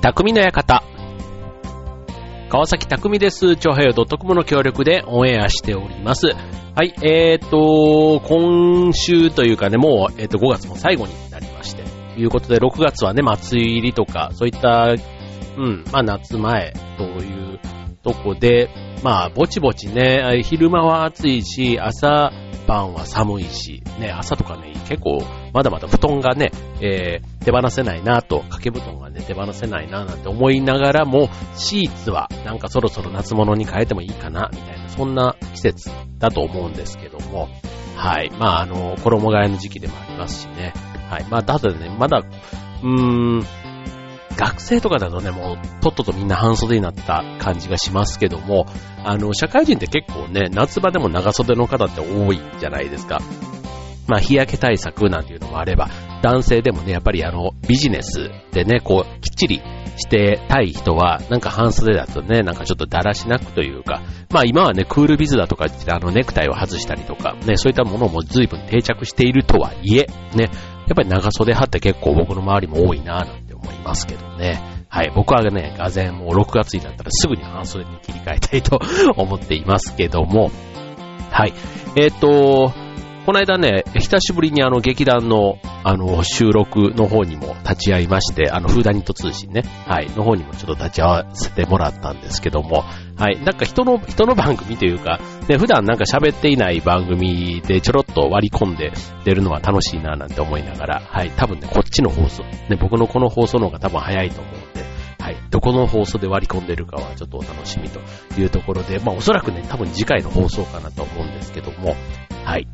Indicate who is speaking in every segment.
Speaker 1: 匠の館。川崎匠です。超平洋 .com の協力でオンエアしております。はい、えーと、今週というかね、もう、えーと、5月も最後になりまして、ということで、6月はね、祭りとか、そういった、うん、まあ夏前というとこで、まあ、ぼちぼちね、昼間は暑いし、朝晩は寒いし、ね、朝とかね、結構、まだまだ布団がね、えー、手放せないなと、掛け布団がね、手放せないななんて思いながらも、シーツはなんかそろそろ夏物に変えてもいいかな、みたいな、そんな季節だと思うんですけども、はい。まあ、あの、衣替えの時期でもありますしね。はい。まあ、ただね、まだ、うーん、学生とかだとね、もう、とっととみんな半袖になった感じがしますけども、あの、社会人って結構ね、夏場でも長袖の方って多いじゃないですか。まあ、日焼け対策なんていうのもあれば、男性でもね、やっぱりあの、ビジネスでね、こう、きっちりしてたい人は、なんか半袖だとね、なんかちょっとだらしなくというか、まあ今はね、クールビズだとか、あの、ネクタイを外したりとか、ね、そういったものも随分定着しているとはいえ、ね、やっぱり長袖派って結構僕の周りも多いななん思いますけどね。はい。僕はね、がぜもう6月になったらすぐに半袖に切り替えたいと思っていますけども。はい。えっ、ー、と、この間ね、久しぶりにあの劇団のあの収録の方にも立ち会いまして、あのフーダニット通信ね、はい、の方にもちょっと立ち会わせてもらったんですけども、はい、なんか人の、人の番組というか、ね、普段なんか喋っていない番組でちょろっと割り込んで出るのは楽しいななんて思いながら、はい、多分ね、こっちの放送、ね、僕のこの放送の方が多分早いと思うんで、はい。どこの放送で割り込んでるかはちょっとお楽しみというところで、まあおそらくね、多分次回の放送かなと思うんですけども、はい。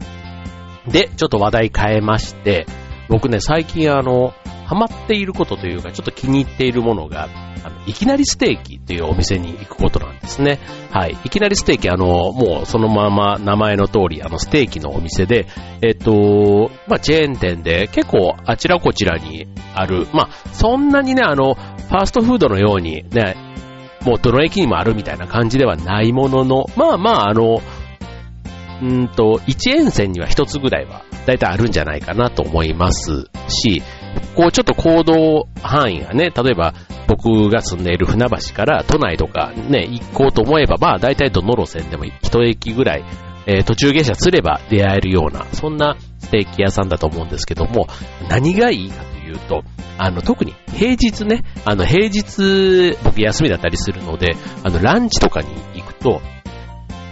Speaker 1: で、ちょっと話題変えまして、僕ね、最近あの、ハマっていることというか、ちょっと気に入っているものが、あの、いきなりステーキというお店に行くことなんですね。はい。いきなりステーキ、あの、もうそのまま名前の通り、あの、ステーキのお店で、えっと、まあ、チェーン店で結構あちらこちらにある、まあ、そんなにね、あの、ファーストフードのようにね、もうどの駅にもあるみたいな感じではないものの、まあまあ、あの、うんと、一沿線には一つぐらいは、だいたいあるんじゃないかなと思います。し、こうちょっと行動範囲がね、例えば僕が住んでいる船橋から都内とかね、行こうと思えば、まあ大体どの路線でも一駅ぐらい、えー、途中下車すれば出会えるような、そんなステーキ屋さんだと思うんですけども、何がいいかというと、あの、特に平日ね、あの、平日、僕休みだったりするので、あの、ランチとかに行くと、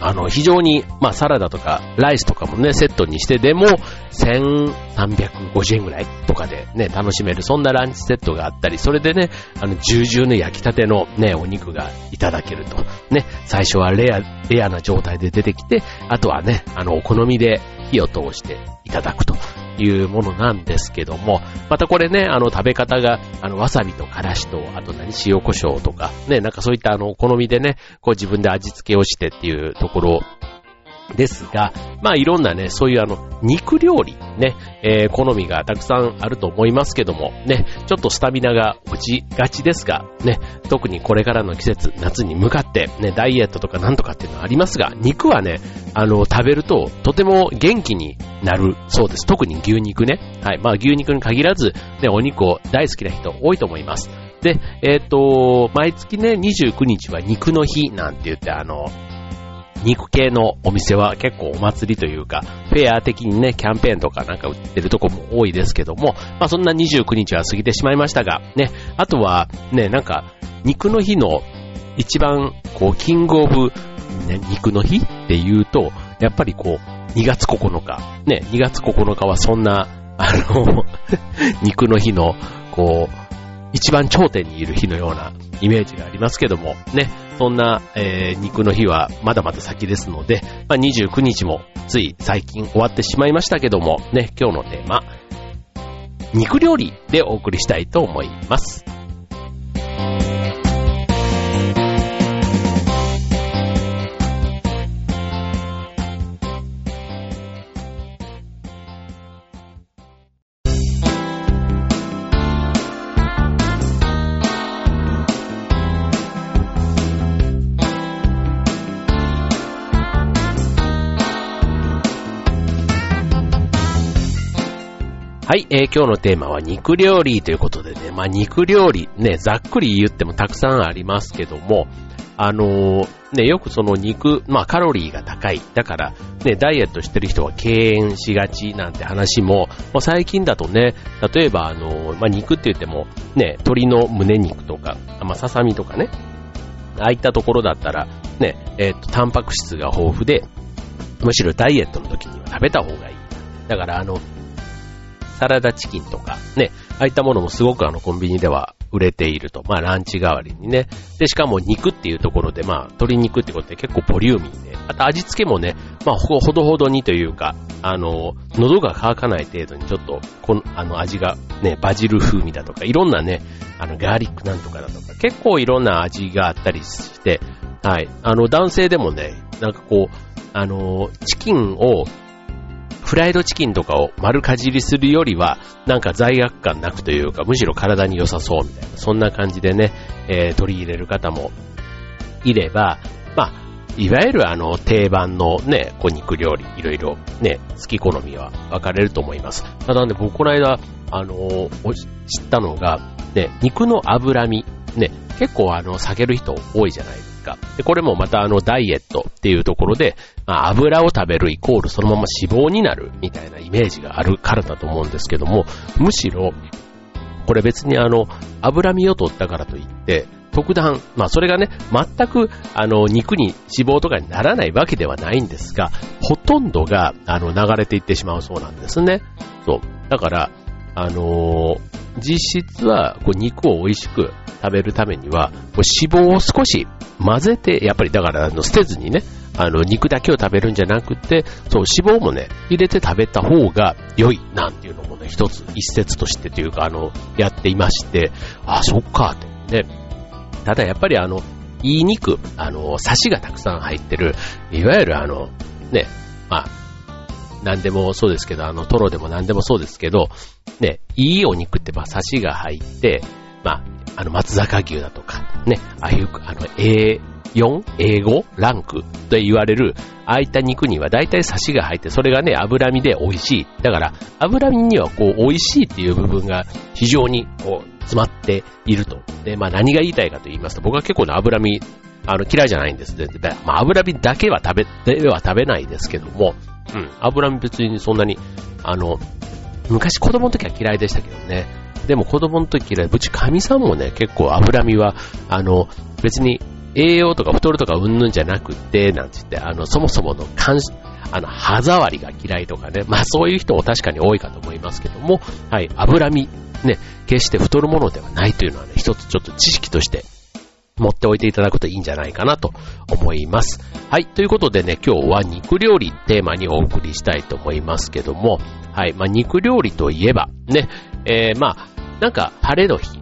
Speaker 1: あの、非常に、まあ、サラダとか、ライスとかもね、セットにしてでも、1350円ぐらいとかでね、楽しめる、そんなランチセットがあったり、それでね、あの、重々の焼きたてのね、お肉がいただけると。ね、最初はレア、レアな状態で出てきて、あとはね、あの、お好みで火を通していただくというものなんですけども、またこれね、あの食べ方が、あのわさびとからしと、あと何塩胡椒とか、ね、なんかそういったあのお好みでね、こう自分で味付けをしてっていうところですが、まあいろんなね、そういうあの、肉料理ね、えー、好みがたくさんあると思いますけども、ね、ちょっとスタミナが落ちがちですが、ね、特にこれからの季節、夏に向かって、ね、ダイエットとかなんとかっていうのはありますが、肉はね、あの、食べるととても元気になるそうです。特に牛肉ね。はい。まあ牛肉に限らず、ね、お肉を大好きな人多いと思います。で、えっ、ー、と、毎月ね、29日は肉の日なんて言って、あの、肉系のお店は結構お祭りというか、フェア的にね、キャンペーンとかなんか売ってるとこも多いですけども、まあそんな29日は過ぎてしまいましたが、ね、あとはね、なんか、肉の日の一番、こう、キングオブ、ね、肉の日っていうと、やっぱりこう、2月9日、ね、2月9日はそんな、あの 肉の日の、こう、一番頂点にいる日のようなイメージがありますけども、ね、そんな、えー、肉の日はまだまだ先ですので、まあ、29日もつい最近終わってしまいましたけども、ね、今日のテーマ、肉料理でお送りしたいと思います。はい、えー、今日のテーマは肉料理ということでね、まあ肉料理ね、ざっくり言ってもたくさんありますけども、あのー、ね、よくその肉、まあカロリーが高い。だから、ね、ダイエットしてる人は敬遠しがちなんて話も、まあ、最近だとね、例えばあのー、まあ肉って言っても、ね、鶏の胸肉とか、まあささみとかね、ああいったところだったら、ね、えっ、と、タンパク質が豊富で、むしろダイエットの時には食べた方がいい。だからあの、サラダチキンとか、ね、ああいったものもすごくあのコンビニでは売れていると。まあランチ代わりにね。で、しかも肉っていうところで、まあ鶏肉ってことで結構ボリューミーで、あと味付けもね、まあほどほどにというか、あの、喉が渇かない程度にちょっと、この、あの味がね、バジル風味だとか、いろんなね、あのガーリックなんとかだとか、結構いろんな味があったりして、はい。あの男性でもね、なんかこう、あの、チキンをフライドチキンとかを丸かじりするよりは、なんか罪悪感なくというか、むしろ体に良さそうみたいな、そんな感じでね、えー、取り入れる方もいれば、まあ、いわゆるあの定番のね、こう肉料理、いろいろね、好き好みは分かれると思います。ただね、僕この間、あのー、知ったのが、ね、肉の脂身、ね、結構あの、避ける人多いじゃないですか。か？で、これもまたあのダイエットっていうところで、まあ、油を食べるイコールそのまま脂肪になるみたいなイメージがあるからだと思うんですけども、むしろ、これ別にあの、脂身を取ったからといって、特段、まあそれがね、全くあの肉に脂肪とかにならないわけではないんですが、ほとんどがあの流れていってしまうそうなんですね。そう。だから、あのー、実質はこう肉を美味しく食べるためには、脂肪を少し混ぜて、やっぱりだからあの捨てずにね、あの肉だけを食べるんじゃなくて、そう脂肪もね、入れて食べた方が良いなんていうのもね、一つ一説としてというか、あの、やっていまして、あ、そっかって。で、ただやっぱりあの、いい肉、あの、サシがたくさん入ってる、いわゆるあの、ね、まあ、何でもそうですけど、あの、トロでも何でもそうですけど、ね、いいお肉ってまあ、サシが入って、まあ、あの、松坂牛だとか、ね、ああいう、あの、A4、A5 ランクと言われる、ああいった肉には大体サシが入って、それがね、脂身で美味しい。だから、脂身にはこう、美味しいっていう部分が非常にこう、詰まっていると。で、まあ何が言いたいかと言いますと、僕は結構ね、脂身、あの、嫌いじゃないんです。で、まあ脂身だけは食べ、では食べないですけども、うん、油身別にそんなに、あの、昔子供の時は嫌いでしたけどね。でも子供の時嫌い。うち神さんもね、結構脂身は、あの、別に栄養とか太るとかうんぬんじゃなくて、なんて言って、あの、そもそもの感、あの、歯触りが嫌いとかね。まあそういう人も確かに多いかと思いますけども、はい、脂身、ね、決して太るものではないというのはね、一つちょっと知識として持っておいていただくといいんじゃないかなと思います。はい。ということでね、今日は肉料理テーマにお送りしたいと思いますけども、はい。まあ、肉料理といえば、ね、えー、まあ、なんか晴れの日、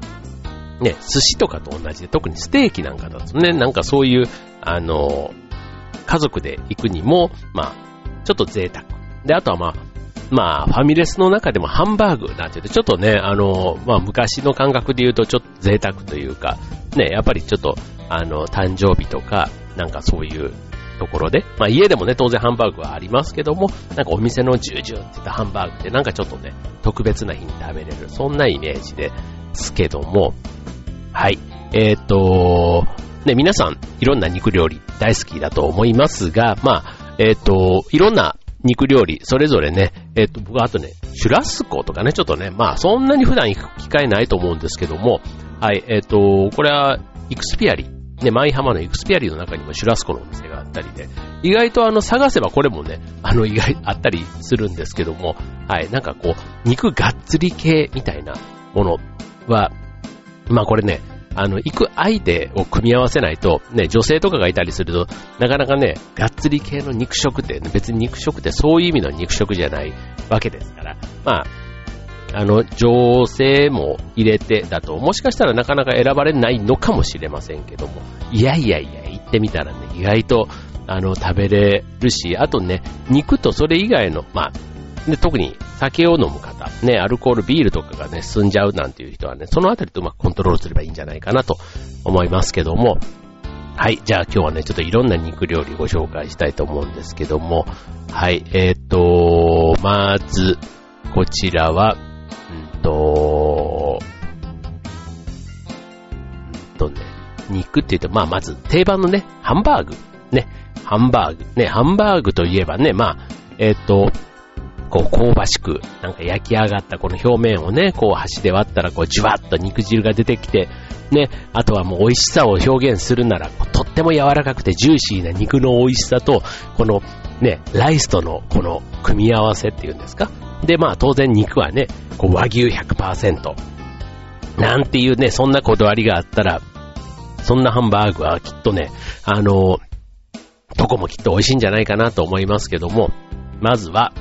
Speaker 1: ね、寿司とかと同じで、特にステーキなんかだとね、なんかそういう、あの、家族で行くにも、まあ、ちょっと贅沢。で、あとはまあ、まあ、ファミレスの中でもハンバーグなんて言うと、ちょっとね、あの、まあ、昔の感覚で言うと、ちょっと贅沢というか、ね、やっぱりちょっと、あの、誕生日とか、なんかそういうところで、まあ家でもね、当然ハンバーグはありますけども、なんかお店のジュージューって言ったハンバーグってなんかちょっとね、特別な日に食べれる、そんなイメージですけども、はい。えっ、と、ね、皆さん、いろんな肉料理大好きだと思いますが、まあ、えっ、と、いろんな肉料理、それぞれね、えっ、と、僕はあとね、シュラスコとかね、ちょっとね、まあ、そんなに普段行く機会ないと思うんですけども、はい、えっ、と、これは、イクスピアリ。ね、舞浜のイクスピアリの中にもシュラスコのお店があったりで、意外とあの、探せばこれもね、あの、意外、あったりするんですけども、はい、なんかこう、肉がっつり系みたいなものは、まあこれね、あの、行く相手を組み合わせないと、ね、女性とかがいたりすると、なかなかね、がっつり系の肉食って、別に肉食ってそういう意味の肉食じゃないわけですから、まあ、あの、女性も入れてだと、もしかしたらなかなか選ばれないのかもしれませんけども、いやいやいや、行ってみたらね、意外と、あの、食べれるし、あとね、肉とそれ以外の、まあ、で、特に酒を飲む方、ね、アルコール、ビールとかがね、進んじゃうなんていう人はね、そのあたりとうまくコントロールすればいいんじゃないかなと思いますけども、はい、じゃあ今日はね、ちょっといろんな肉料理ご紹介したいと思うんですけども、はい、えっ、ー、と、まず、こちらは、んんと、んんとね、肉って言うと、まあまず定番のね、ハンバーグ、ね、ハンバーグ、ね、ハンバーグといえばね、まあ、えっ、ー、と、こう香ばしく、なんか焼き上がったこの表面をね、こう箸で割ったらこうじわっと肉汁が出てきて、ね、あとはもう美味しさを表現するなら、とっても柔らかくてジューシーな肉の美味しさと、このね、ライスとのこの組み合わせっていうんですか？で、まあ当然肉はね、こう和牛100%。なんていうね、そんなこだわりがあったら、そんなハンバーグはきっとね、あの、どこもきっと美味しいんじゃないかなと思いますけども、まずは、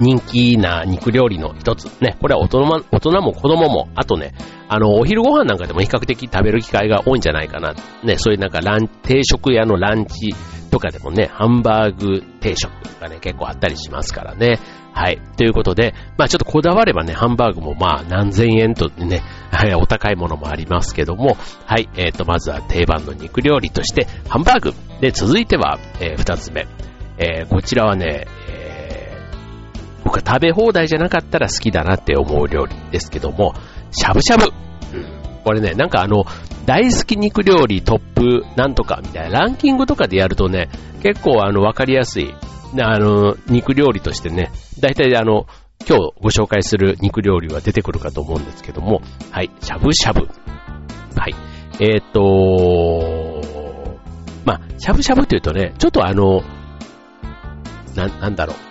Speaker 1: 人気な肉料理の一つ。ね、これは大人も大人も子供も、あとね、あの、お昼ご飯なんかでも比較的食べる機会が多いんじゃないかな。ね、そういうなんかラン、定食屋のランチとかでもね、ハンバーグ定食がね、結構あったりしますからね。はい。ということで、まあちょっとこだわればね、ハンバーグもまあ何千円とね、はい、お高いものもありますけども、はい、えっ、ー、と、まずは定番の肉料理として、ハンバーグ。で、続いては、えー、二つ目。えー、こちらはね、僕は食べ放題じゃなかったら好きだなって思う料理ですけども、しゃぶしゃぶ。これね、なんかあの、大好き肉料理トップなんとかみたいなランキングとかでやるとね、結構あの、わかりやすい、あの、肉料理としてね、大体あの、今日ご紹介する肉料理は出てくるかと思うんですけども、はい、しゃぶしゃぶ。はい。えっ、とまあ、しゃぶしゃぶというとね、ちょっとあの、な、なんだろう、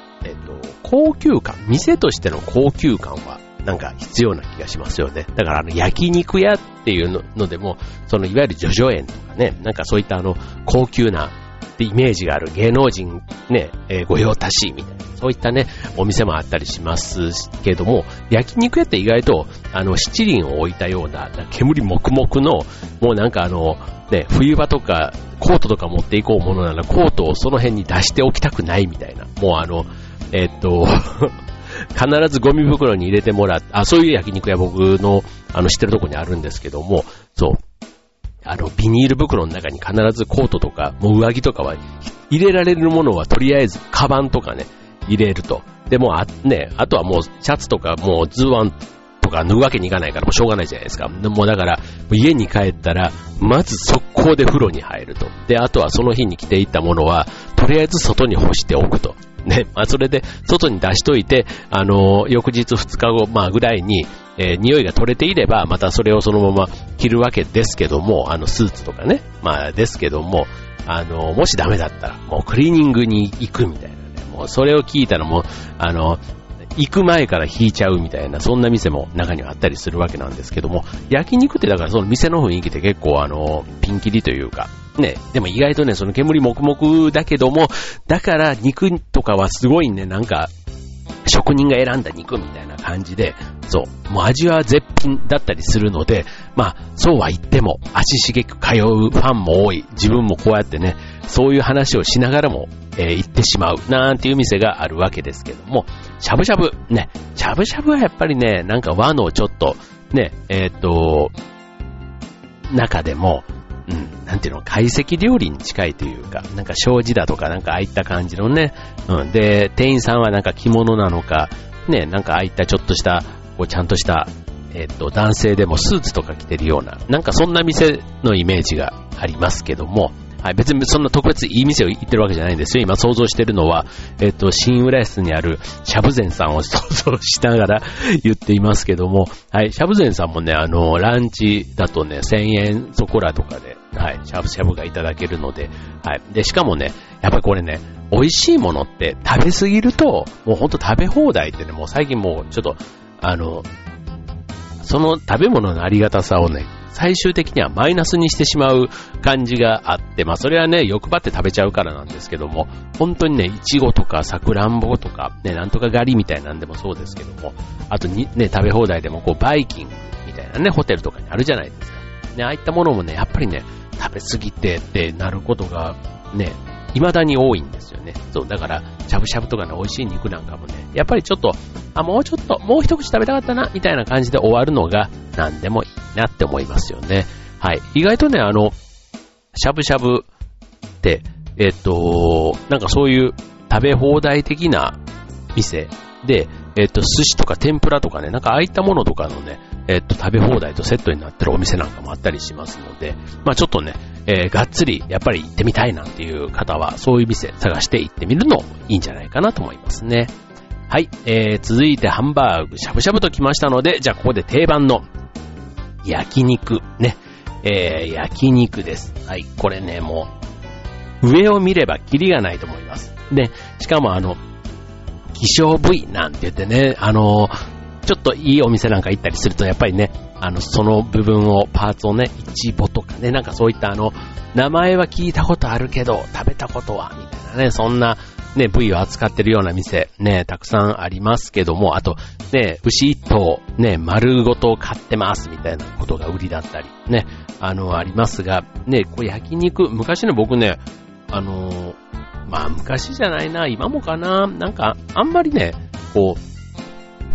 Speaker 1: 高級感、店としての高級感はなんか必要な気がしますよね。だからあの焼肉屋っていうのでも、そのいわゆるジョジョ園とかね、なんかそういったあの高級なイメージがある芸能人ね、えー、御用達みたいな、そういったね、お店もあったりしますけども、焼肉屋って意外と、あの、七輪を置いたような、煙黙々の、もうなんかあの、ね、冬場とか、コートとか持っていこうものなら、コートをその辺に出しておきたくないみたいな、もうあの、え、っと 必ずゴミ袋に入れてもらって、あ、そういう焼肉屋僕の、あの、知ってるとこにあるんですけども、そう。あの、ビニール袋の中に必ずコートとか、もう上着とかは、入れられるものはとりあえず、カバンとかね、入れると。で、もあ、ね、あとはもう、シャツとか、もうズワンとか脱ぐわけにいかないから、もうしょうがないじゃないですか。でもだから、家に帰ったら、まず速攻で風呂に入ると。で、あとはその日に着ていったものは、とりあえず外に干しておくと。ね、まあ、それで外に出しといて、あのー、翌日2日後、まあ、ぐらいに、えー、匂いが取れていれば、またそれをそのまま着るわけですけども、あの、スーツとかね、まあ、ですけども、あのー、もしダメだったら、もうクリーニングに行くみたいなね、もうそれを聞いたらもう、あの行く前から引いちゃうみたいな、そんな店も中にはあったりするわけなんですけども、焼肉ってだからその店の雰囲気って結構あの、ピンキリというか、ね、でも意外とね、その煙黙々だけども、だから肉とかはすごいね、なんか、職人が選んだ肉みたいな感じで、そう、もう味は絶品だったりするので、まあ、そうは言っても、足しげく通うファンも多い、自分もこうやってね、そういう話をしながらも、えー、行ってしまう、なんていう店があるわけですけども、しゃぶしゃぶ、ね、しゃぶしゃぶはやっぱりね、なんか和のちょっと、ね、えっ、と、中でも、なんていうの、懐石料理に近いというか、なんか障子だとかなんかああいった感じのね、うん、で、店員さんはなんか着物なのか、ね、なんかああいったちょっとした、こうちゃんとした、えっ、と、男性でもスーツとか着てるような、なんかそんな店のイメージがありますけども、はい、別にそんな特別いい店を行ってるわけじゃないんですよ。今想像してるのは、えっ、と、新浦安にあるシャブゼンさんを想像しながら 言っていますけども、はい、シャブゼンさんもね、あの、ランチだとね、1000円そこらとかで、はい、しゃぶしゃぶがいただけるので、はい。で、しかもね、やっぱりこれね、美味しいものって食べ過ぎると、もうほんと食べ放題ってね、もう最近もうちょっと、あの、その食べ物のありがたさをね、最終的にはマイナスにしてしまう感じがあって、まあそれはね、欲張って食べちゃうからなんですけども、本当にね、いちごとかさくらんぼとか、ね、なんとか狩りみたいなんでもそうですけども、あとにね、食べ放題でもこうバイキングみたいなね、ホテルとかにあるじゃないですか。ね、ああいったものもね、やっぱりね、食べ過ぎてってなることがね、未だに多いんですよね。そう、だから、しゃぶしゃぶとかの美味しい肉なんかもね、やっぱりちょっと、あ、もうちょっと、もう一口食べたかったな、みたいな感じで終わるのが、何でもいいなって思いますよね。はい。意外とね、あの、しゃぶしゃぶって、えっと、なんかそういう食べ放題的な店で、えっと、寿司とか天ぷらとかね、なんかああいったものとかのね、えっと、食べ放題とセットになってるお店なんかもあったりしますので、まあちょっとね、えー、がっつり、やっぱり行ってみたいなんていう方は、そういう店探して行ってみるのもいいんじゃないかなと思いますね。はい、えー、続いてハンバーグ、しゃぶしゃぶと来ましたので、じゃあここで定番の焼肉、ね、えー、焼肉です。はい、これね、もう、上を見ればキリがないと思います。で、しかもあの、希少部位なんて言ってね、あの、ちょっといいお店なんか行ったりすると、やっぱりね、あの、その部分を、パーツをね、イチボとかね、なんかそういったあの、名前は聞いたことあるけど、食べたことは、みたいなね、そんな、ね、部位を扱ってるような店、ね、たくさんありますけども、あと、ね、牛一頭、ね、丸ごと買ってます、みたいなことが売りだったり、ね、あの、ありますが、ね、こう焼肉、昔ね、僕ね、あのまあ昔じゃないな、今もかな、なんか、あんまりね、こう、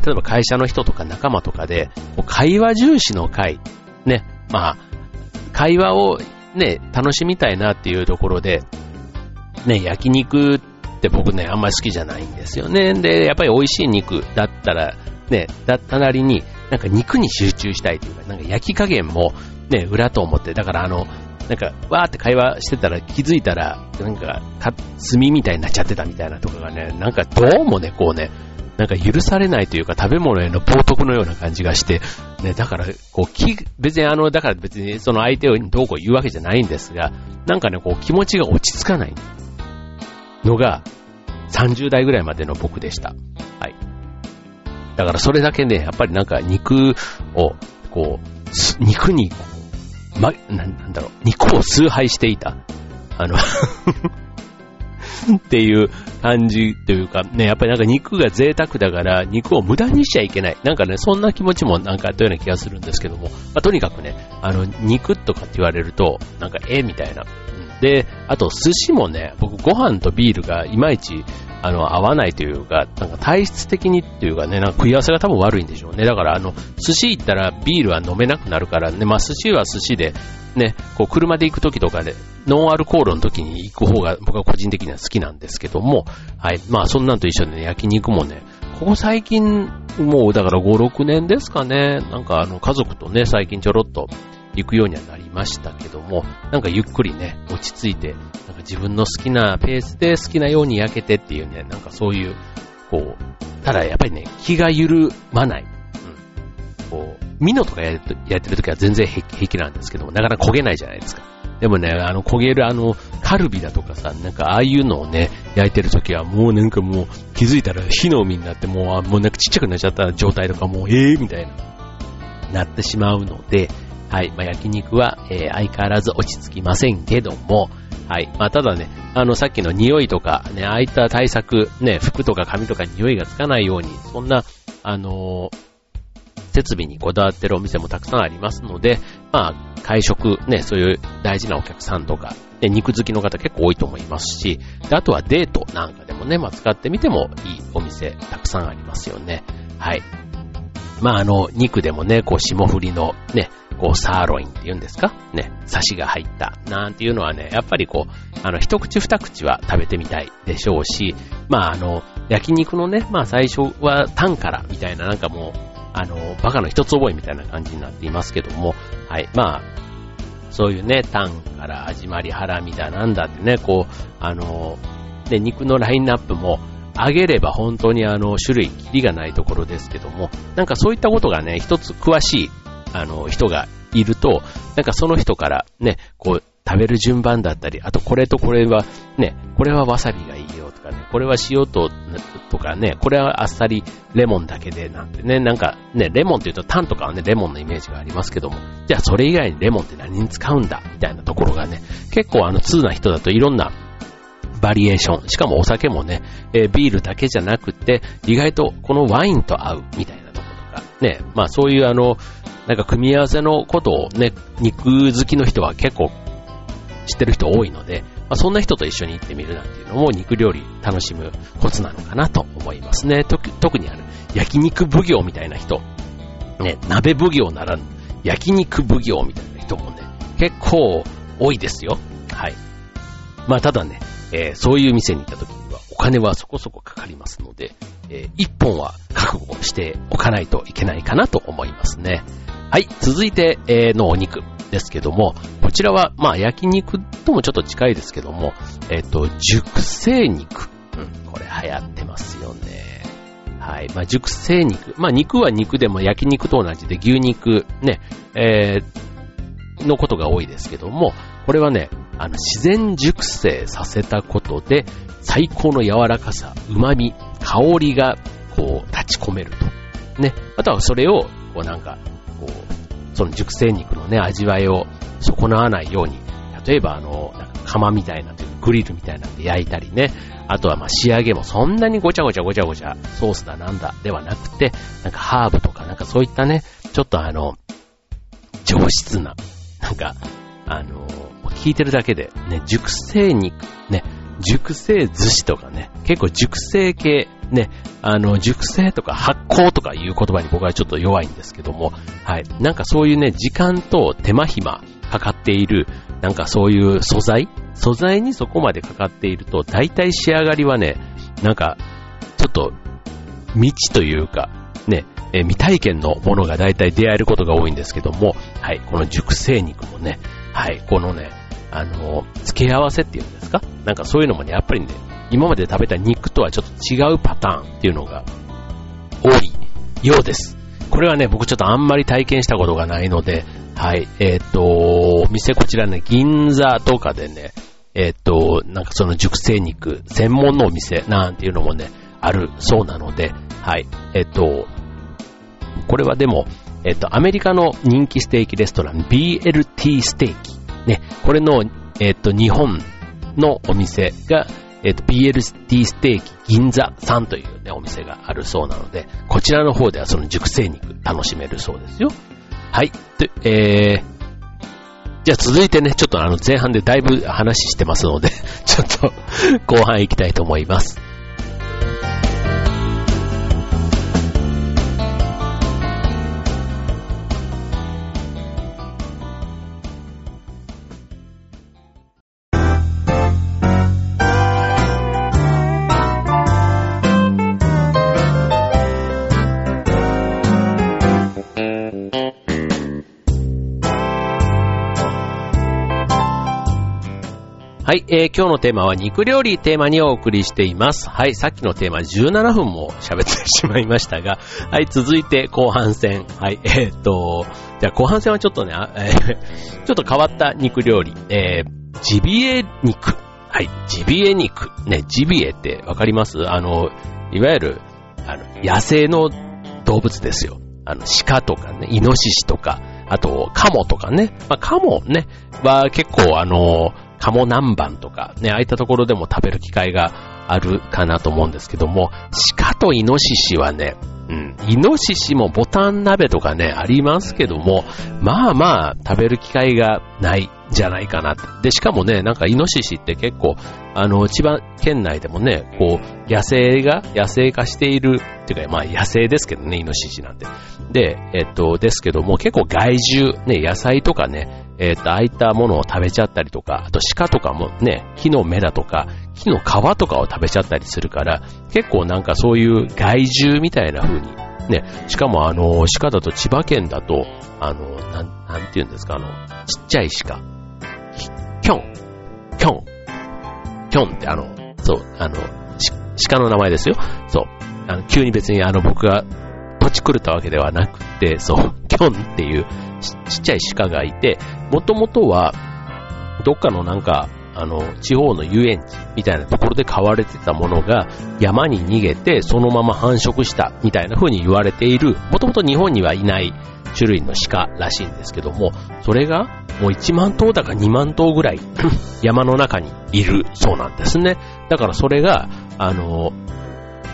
Speaker 1: 例えば会社の人とか仲間とかで、会話重視の会、ね、まあ、会話をね、楽しみたいなっていうところで、ね、焼肉って僕ね、あんまり好きじゃないんですよね。で、やっぱり美味しい肉だったら、ね、だったなりに、なんか肉に集中したいというか、なんか焼き加減も、ね、裏と思って、だからあの、なんか、わーって会話してたら気づいたら、なん、か、炭みたいになっちゃってたみたいなとかがね、なんかどうもね、こうね、なんか許されないというか食べ物への冒涜のような感じがして、ね、だから、こう、き、別にあの、だから別にその相手をどうこう言うわけじゃないんですが、なんかね、こう気持ちが落ち着かないのが、30代ぐらいまでの僕でした。はい。だからそれだけね、やっぱりなんか肉を、こう、肉にま、ななんだろう、肉を崇拝していた。あの っていう感じというか、ね、やっぱりなんか肉が贅沢だから肉を無駄にしちゃいけない。なんかね、そんな気持ちもなんかあったような気がするんですけども、まあ、とにかくね、あの、肉とかって言われると、なんかえみたいな。で、あと寿司もね、僕ご飯とビールがいまいちあの、合わないというか、なんか体質的にっていうかね、なんか食い合わせが多分悪いんでしょうね。だからあの、寿司行ったらビールは飲めなくなるからね、まあ寿司は寿司で、ね、こう車で行く時とかで、ノンアルコールの時に行く方が僕は個人的には好きなんですけども、はい。まあそんなんと一緒でね、焼肉もね、ここ最近、もうだから5、6年ですかね、なんかあの家族とね、最近ちょろっと行くようにはなりましたけども、なんかゆっくりね、落ち着いて、なんか自分の好きなペースで好きなように焼けてっていうね、なんかそういう、こう、ただやっぱりね、気が緩まない。うん。こう、ミノとかやってる時は全然平気なんですけども、なかなか焦げないじゃないですか。でもね、あの、焦げるあの、カルビだとかさ、なんかああいうのをね、焼いてる時はもうなんかもう気づいたら火の海になってもう、もうなんかちっちゃくなっちゃった状態とかもう、ええー、みたいな、なってしまうので、はい。まあ、焼肉は、えー、相変わらず落ち着きませんけども、はい。まあ、ただね、あの、さっきの匂いとか、ね、ああいった対策、ね、服とか髪とか匂いがつかないように、そんな、あのー、設備にこだわってるお店もたくさんありますので、まあ、会食、ね、そういう大事なお客さんとか、ね、肉好きの方結構多いと思いますし、であとはデートなんかでもね、まあ、使ってみてもいいお店たくさんありますよね。はい。まあ、あの、肉でもね、こう、霜降りのね、こう、サーロインって言うんですか？ね、サシが入った、なんていうのはね、やっぱりこう、あの、一口二口は食べてみたいでしょうし、まあ、あの、焼肉のね、まあ、最初はタンからみたいな、なんかもう、あの、バカの一つ覚えみたいな感じになっていますけども、はい、まあ、そういうね、タンから始まり、ハラミだなんだってね、こう、あの、ね、肉のラインナップも、あげれば本当にあの、種類、キリがないところですけども、なんかそういったことがね、一つ詳しいあの、人がいると、なんかその人からね、こう、食べる順番だったり、あとこれとこれは、ね、これはわさびがいいよかね、これは塩と、とかね、これはあっさりレモンだけでなんてね、なんかね、レモンって言うとタンとかはね、レモンのイメージがありますけども、じゃあそれ以外にレモンって何に使うんだみたいなところがね、結構あの、通な人だといろんなバリエーション、しかもお酒もね、えー、ビールだけじゃなくて、意外とこのワインと合うみたいなところとか、ね、まあそういうあの、なんか組み合わせのことをね、肉好きの人は結構知ってる人多いので、まあ、そんな人と一緒に行ってみるなんていうのも肉料理楽しむコツなのかなと思いますね。特にあの、焼肉奉行みたいな人、ね、鍋奉行ならぬ焼肉奉行みたいな人もね、結構多いですよ。はい。まあただね、えー、そういう店に行った時にはお金はそこそこかかりますので、えー、一本は覚悟しておかないといけないかなと思いますね。はい、続いて、えー、のお肉ですけども、こちらは、まあ、焼肉ともちょっと近いですけども、えっ、と、熟成肉。うん、これ流行ってますよね。はい。まあ、熟成肉。まあ、肉は肉でも焼肉と同じで牛肉、ね、えー、のことが多いですけども、これはね、あの、自然熟成させたことで、最高の柔らかさ、旨味、香りが、こう、立ち込めると。ね。あとはそれを、こうなんか、その熟成肉のね、味わいを損なわないように、例えばあの、なんか釜みたいな、グリルみたいなんで焼いたりね、あとはまあ仕上げもそんなにごちゃごちゃごちゃごちゃソースだなんだではなくて、なんかハーブとかなんかそういったね、ちょっとあの、上質な、なんか、あの、聞いてるだけで、ね、熟成肉、ね、熟成寿司とかね、結構熟成系、ね、あの、熟成とか発酵とかいう言葉に僕はちょっと弱いんですけども、はい。なんかそういうね、時間と手間暇かかっている、なんかそういう素材素材にそこまでかかっていると、大体仕上がりはね、なんか、ちょっと、未知というか、ね、え未体験のものが大体出会えることが多いんですけども、はい、この熟成肉もね、はい、このね、あの、付け合わせっていうんですか？なんかそういうのもね、やっぱりね、今まで食べた肉とはちょっと違うパターンっていうのが多いようです。これはね、僕ちょっとあんまり体験したことがないので、はい、えっ、ー、と、お店こちらね、銀座とかでね、えっ、ー、と、なんかその熟成肉専門のお店なんていうのもね、あるそうなので、はい、えっ、ー、と、これはでも、えっ、と、アメリカの人気ステーキレストラン BLT ステーキね、これの、えっ、と、日本のお店が、えっ、と、BLT ステーキ銀座さんというね、お店があるそうなので、こちらの方ではその熟成肉楽しめるそうですよ。はい。で、えー、じゃあ続いてね、ちょっとあの前半でだいぶ話してますので、ちょっと後半行きたいと思います。はい、えー、今日のテーマは肉料理テーマにお送りしています。はい、さっきのテーマ17分も喋って しまいましたが、はい、続いて後半戦。はい、えー、っと、じゃあ後半戦はちょっとね、えー、ちょっと変わった肉料理。えー、ジビエ肉。はい、ジビエ肉。ね、ジビエってわかります？あの、いわゆる、あの、野生の動物ですよ。あの、鹿とかね、イノシシとか、あと、カモとかね。まあ、カモね、は結構あの、鴨南蛮とか、ね、ああいったところでも食べる機会があるかなと思うんですけども、鹿とイノシシはね、うん、イノシシもボタン鍋とかね、ありますけども、まあまあ食べる機会がないじゃないかな。で、しかもね、なんかイノシシって結構、あの、千葉県内でもね、こう、野生が、野生化している、っていうか、まあ野生ですけどね、イノシシなんて。で、えっと、ですけども、結構害獣、ね、野菜とかね、えっ、と、あいたものを食べちゃったりとか、あと鹿とかもね、木の芽だとか、木の皮とかを食べちゃったりするから、結構なんかそういう害獣みたいな風に、ね、しかもあの、鹿だと千葉県だと、あの、なん、なんて言うんですか、あの、ちっちゃい鹿。キョン、キョン、キョンってあの、そう、あの、鹿の名前ですよ。そう。あの急に別にあの僕が土地狂ったわけではなくて、そう、キョンっていうちっちゃい鹿がいて、もともとは、どっかのなんか、あの、地方の遊園地みたいなところで飼われてたものが山に逃げてそのまま繁殖したみたいな風に言われている、もともと日本にはいない種類の鹿らしいんですけども、それがもう1万頭だか2万頭ぐらい 山の中にいるそうなんですね。だからそれが、あの、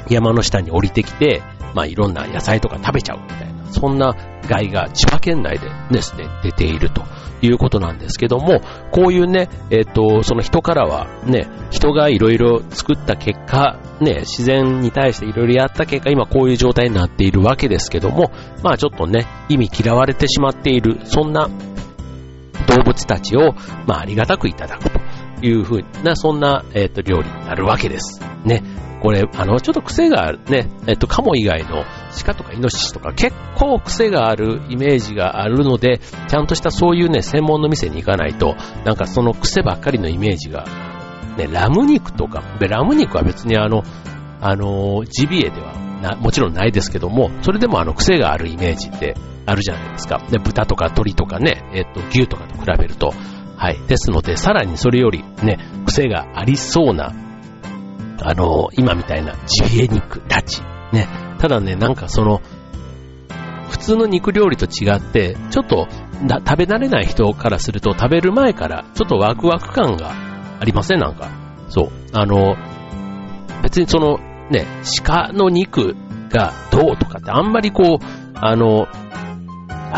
Speaker 1: 山の下に降りてきて、まあいろんな野菜とか食べちゃうみたいな。そんな害が千葉県内でですね、出ているということなんですけども、こういうね、えっ、ー、と、その人からはね、人がいろいろ作った結果、ね、自然に対していろいろやった結果、今こういう状態になっているわけですけども、まあちょっとね、意味嫌われてしまっている、そんな動物たちを、まあありがたくいただくというふうな、そんな、えっ、ー、と、料理になるわけです。ね。これ、あの、ちょっと癖があるね、えっと、カモ以外の鹿とかイノシシとか結構癖があるイメージがあるので、ちゃんとしたそういうね、専門の店に行かないと、なんかその癖ばっかりのイメージが、ね、ラム肉とか、で、ラム肉は別にあの、あの、ジビエではな、もちろんないですけども、それでもあの癖があるイメージってあるじゃないですか。で、豚とか鶏とかね、えっと、牛とかと比べると。はい。ですので、さらにそれよりね、癖がありそうな、あの、今みたいなジビエ肉、ラチ、ね。ただね、なんかその、普通の肉料理と違って、ちょっと食べ慣れない人からすると食べる前からちょっとワクワク感がありません？なんか。そう。あの、別にそのね、鹿の肉がどうとかってあんまりこう、あの、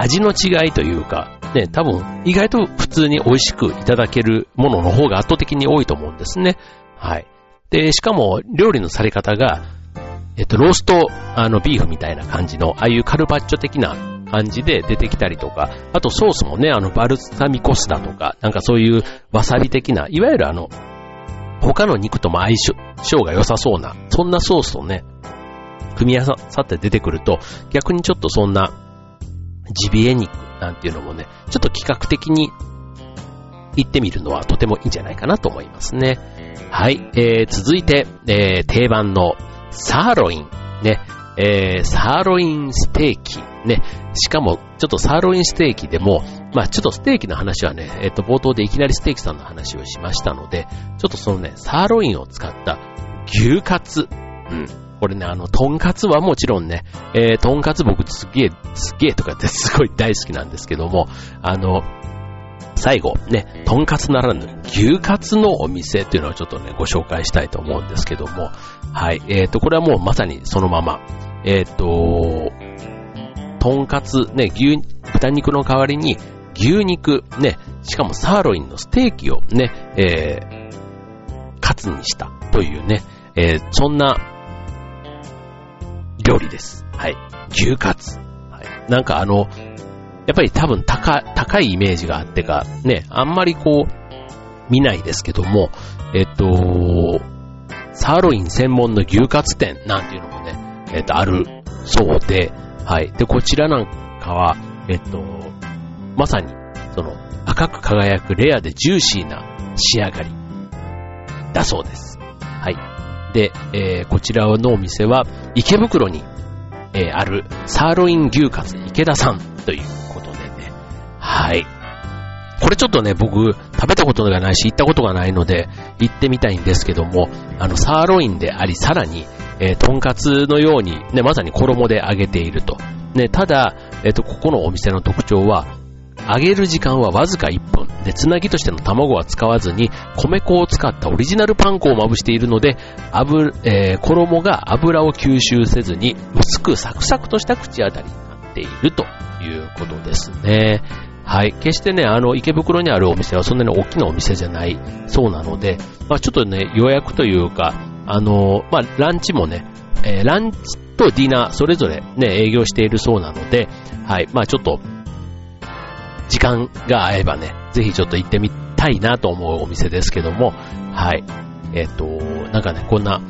Speaker 1: 味の違いというか、ね、多分意外と普通に美味しくいただけるものの方が圧倒的に多いと思うんですね。はい。で、しかも料理のされ方が、えっと、ロースト、あの、ビーフみたいな感じの、ああいうカルパッチョ的な感じで出てきたりとか、あとソースもね、あの、バルサミコスタとか、なんかそういうわさび的な、いわゆるあの、他の肉とも相性が良さそうな、そんなソースをね、組み合わさって出てくると、逆にちょっとそんな、ジビエ肉なんていうのもね、ちょっと企画的に行ってみるのはとてもいいんじゃないかなと思いますね。はい、えー、続いて、えー、定番のサーロイン。ね、えー、サーロインステーキ。ね、しかも、ちょっとサーロインステーキでも、まあちょっとステーキの話はね、えっ、と、冒頭でいきなりステーキさんの話をしましたので、ちょっとそのね、サーロインを使った牛カツ。うん。これね、あの、トンカツはもちろんね、えー、トンカツ僕すげえ、すげえとかってすごい大好きなんですけども、あの、最後、ね、トンカツならぬ牛カツのお店っていうのをちょっとね、ご紹介したいと思うんですけども、はい、えっ、ー、と、これはもうまさにそのまま、えっ、ー、と、トンカツ、ね、牛、豚肉の代わりに牛肉、ね、しかもサーロインのステーキをね、えー、カツにしたというね、えー、そんな料理です。はい。牛カツ。はい。なんかあの、やっぱり多分高、高いイメージがあってか、ね、あんまりこう、見ないですけども、えっと、サーロイン専門の牛カツ店なんていうのもね、えっと、あるそうで、はい。で、こちらなんかは、えっと、まさに、その、赤く輝くレアでジューシーな仕上がり、だそうです。で、えー、こちらのお店は、池袋に、えー、ある、サーロイン牛カツ池田さんということでねはい。これちょっとね、僕、食べたことがないし、行ったことがないので、行ってみたいんですけども、あの、サーロインであり、さらに、えー、とんかつのように、ね、まさに衣で揚げていると。ね、ただ、えっ、ー、と、ここのお店の特徴は、揚げる時間はわずか1分。で、つなぎとしての卵は使わずに、米粉を使ったオリジナルパン粉をまぶしているので、油、えー、衣が油を吸収せずに、薄くサクサクとした口当たりになっているということですね。はい。決してね、あの、池袋にあるお店はそんなに大きなお店じゃないそうなので、まあちょっとね、予約というか、あの、まあランチもね、えー、ランチとディナーそれぞれね、営業しているそうなので、はい。まあちょっと、時間が合えばね、ぜひちょっと行ってみたいなと思うお店ですけども、はい。えっ、ー、と、なんかね、こんな、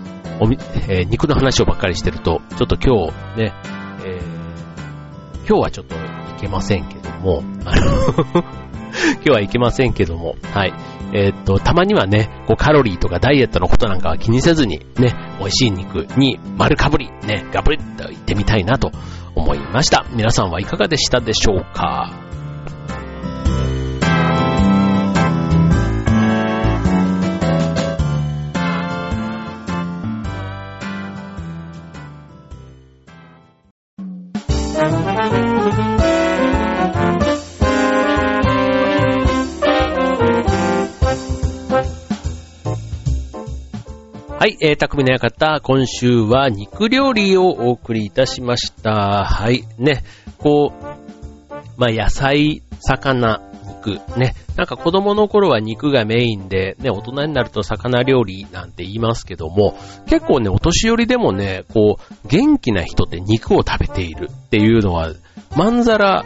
Speaker 1: おみ、えー、肉の話をばっかりしてると、ちょっと今日ね、えー、今日はちょっといけませんけども、あ の今日はいけませんけども、はい。えー、っと、たまにはね、こうカロリーとかダイエットのことなんかは気にせずに、ね、美味しい肉に丸かぶり、ね、ガブリッといってみたいなと思いました。皆さんはいかがでしたでしょうか？はい、えー、匠の館、今週は肉料理をお送りいたしました。はい、ね、こう、まあ、野菜、魚、肉、ね、なんか子供の頃は肉がメインで、ね、大人になると魚料理なんて言いますけども、結構ね、お年寄りでもね、こう、元気な人って肉を食べているっていうのは、まんざら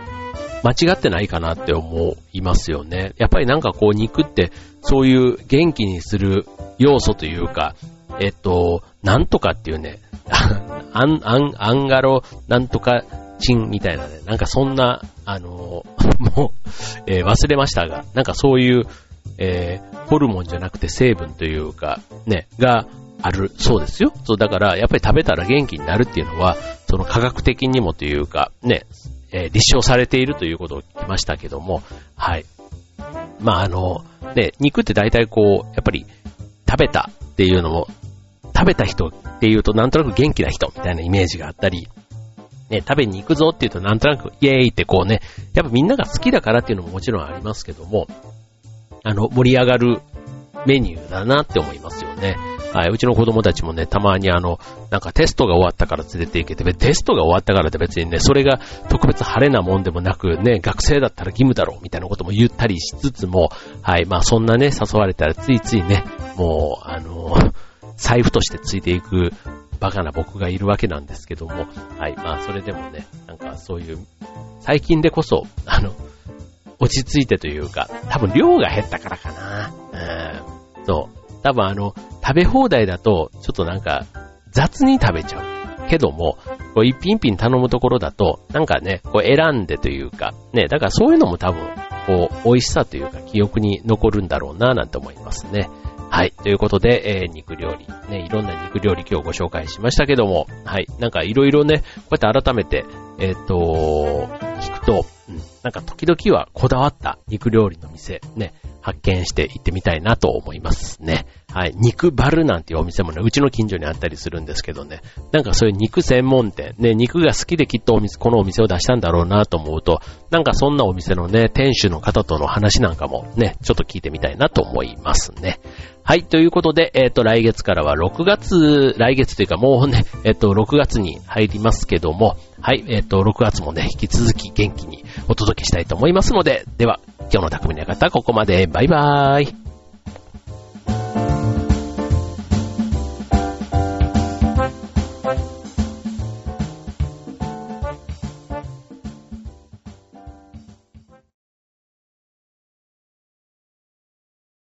Speaker 1: 間違ってないかなって思いますよね。やっぱりなんかこう肉ってそういう元気にする要素というか、えっと、なんとかっていうね、アン、アン、アンガロなんとかチンみたいなね、なんかそんな、あの もう、えー、忘れましたが、なんかそういう、えー、ホルモンじゃなくて成分というか、ね、があるそうですよ。そう、だから、やっぱり食べたら元気になるっていうのは、その科学的にもというか、ね、え、立証されているということを聞きましたけども、はい。まあ、あの、ね、肉って大体こう、やっぱり食べたっていうのも、食べた人っていうとなんとなく元気な人みたいなイメージがあったり、ね、食べに行くぞっていうとなんとなくイエーイってこうね、やっぱみんなが好きだからっていうのももちろんありますけども、あの、盛り上がるメニューだなって思いますよね。はい、うちの子供たちもね、たまにあの、なんかテストが終わったから連れて行けて、テストが終わったからって別にね、それが特別晴れなもんでもなくね、学生だったら義務だろうみたいなことも言ったりしつつも、はい、まあそんなね、誘われたらついついね、もう、あの、財布としてついていくバカな僕がいるわけなんですけども、はい、まあそれでもね、なんかそういう、最近でこそ、あの、落ち着いてというか、多分量が減ったからかな。うん、そう。多分あの、食べ放題だと、ちょっとなんか、雑に食べちゃう。けども、こう一品一品頼むところだと、なんかね、こう選んでというか、ね、だからそういうのも多分、こう、美味しさというか記憶に残るんだろうな、なんて思いますね。はい。ということで、えー、肉料理。ね、いろんな肉料理今日ご紹介しましたけども、はい。なんかいろいろね、こうやって改めて、えっ、ー、と、聞くと、うん、なんか時々はこだわった肉料理の店、ね、発見して行ってみたいなと思いますね。はい。肉バルなんていうお店もね、うちの近所にあったりするんですけどね。なんかそういう肉専門店、ね、肉が好きできっとお店、このお店を出したんだろうなと思うと、なんかそんなお店のね、店主の方との話なんかもね、ちょっと聞いてみたいなと思いますね。はい。ということで、えっ、ー、と、来月からは6月、来月というかもうね、えっ、ー、と、6月に入りますけども、はい。えっ、ー、と、6月もね、引き続き元気にお届けしたいと思いますので、では、今日の匠の方、ここまで。バイバーイ。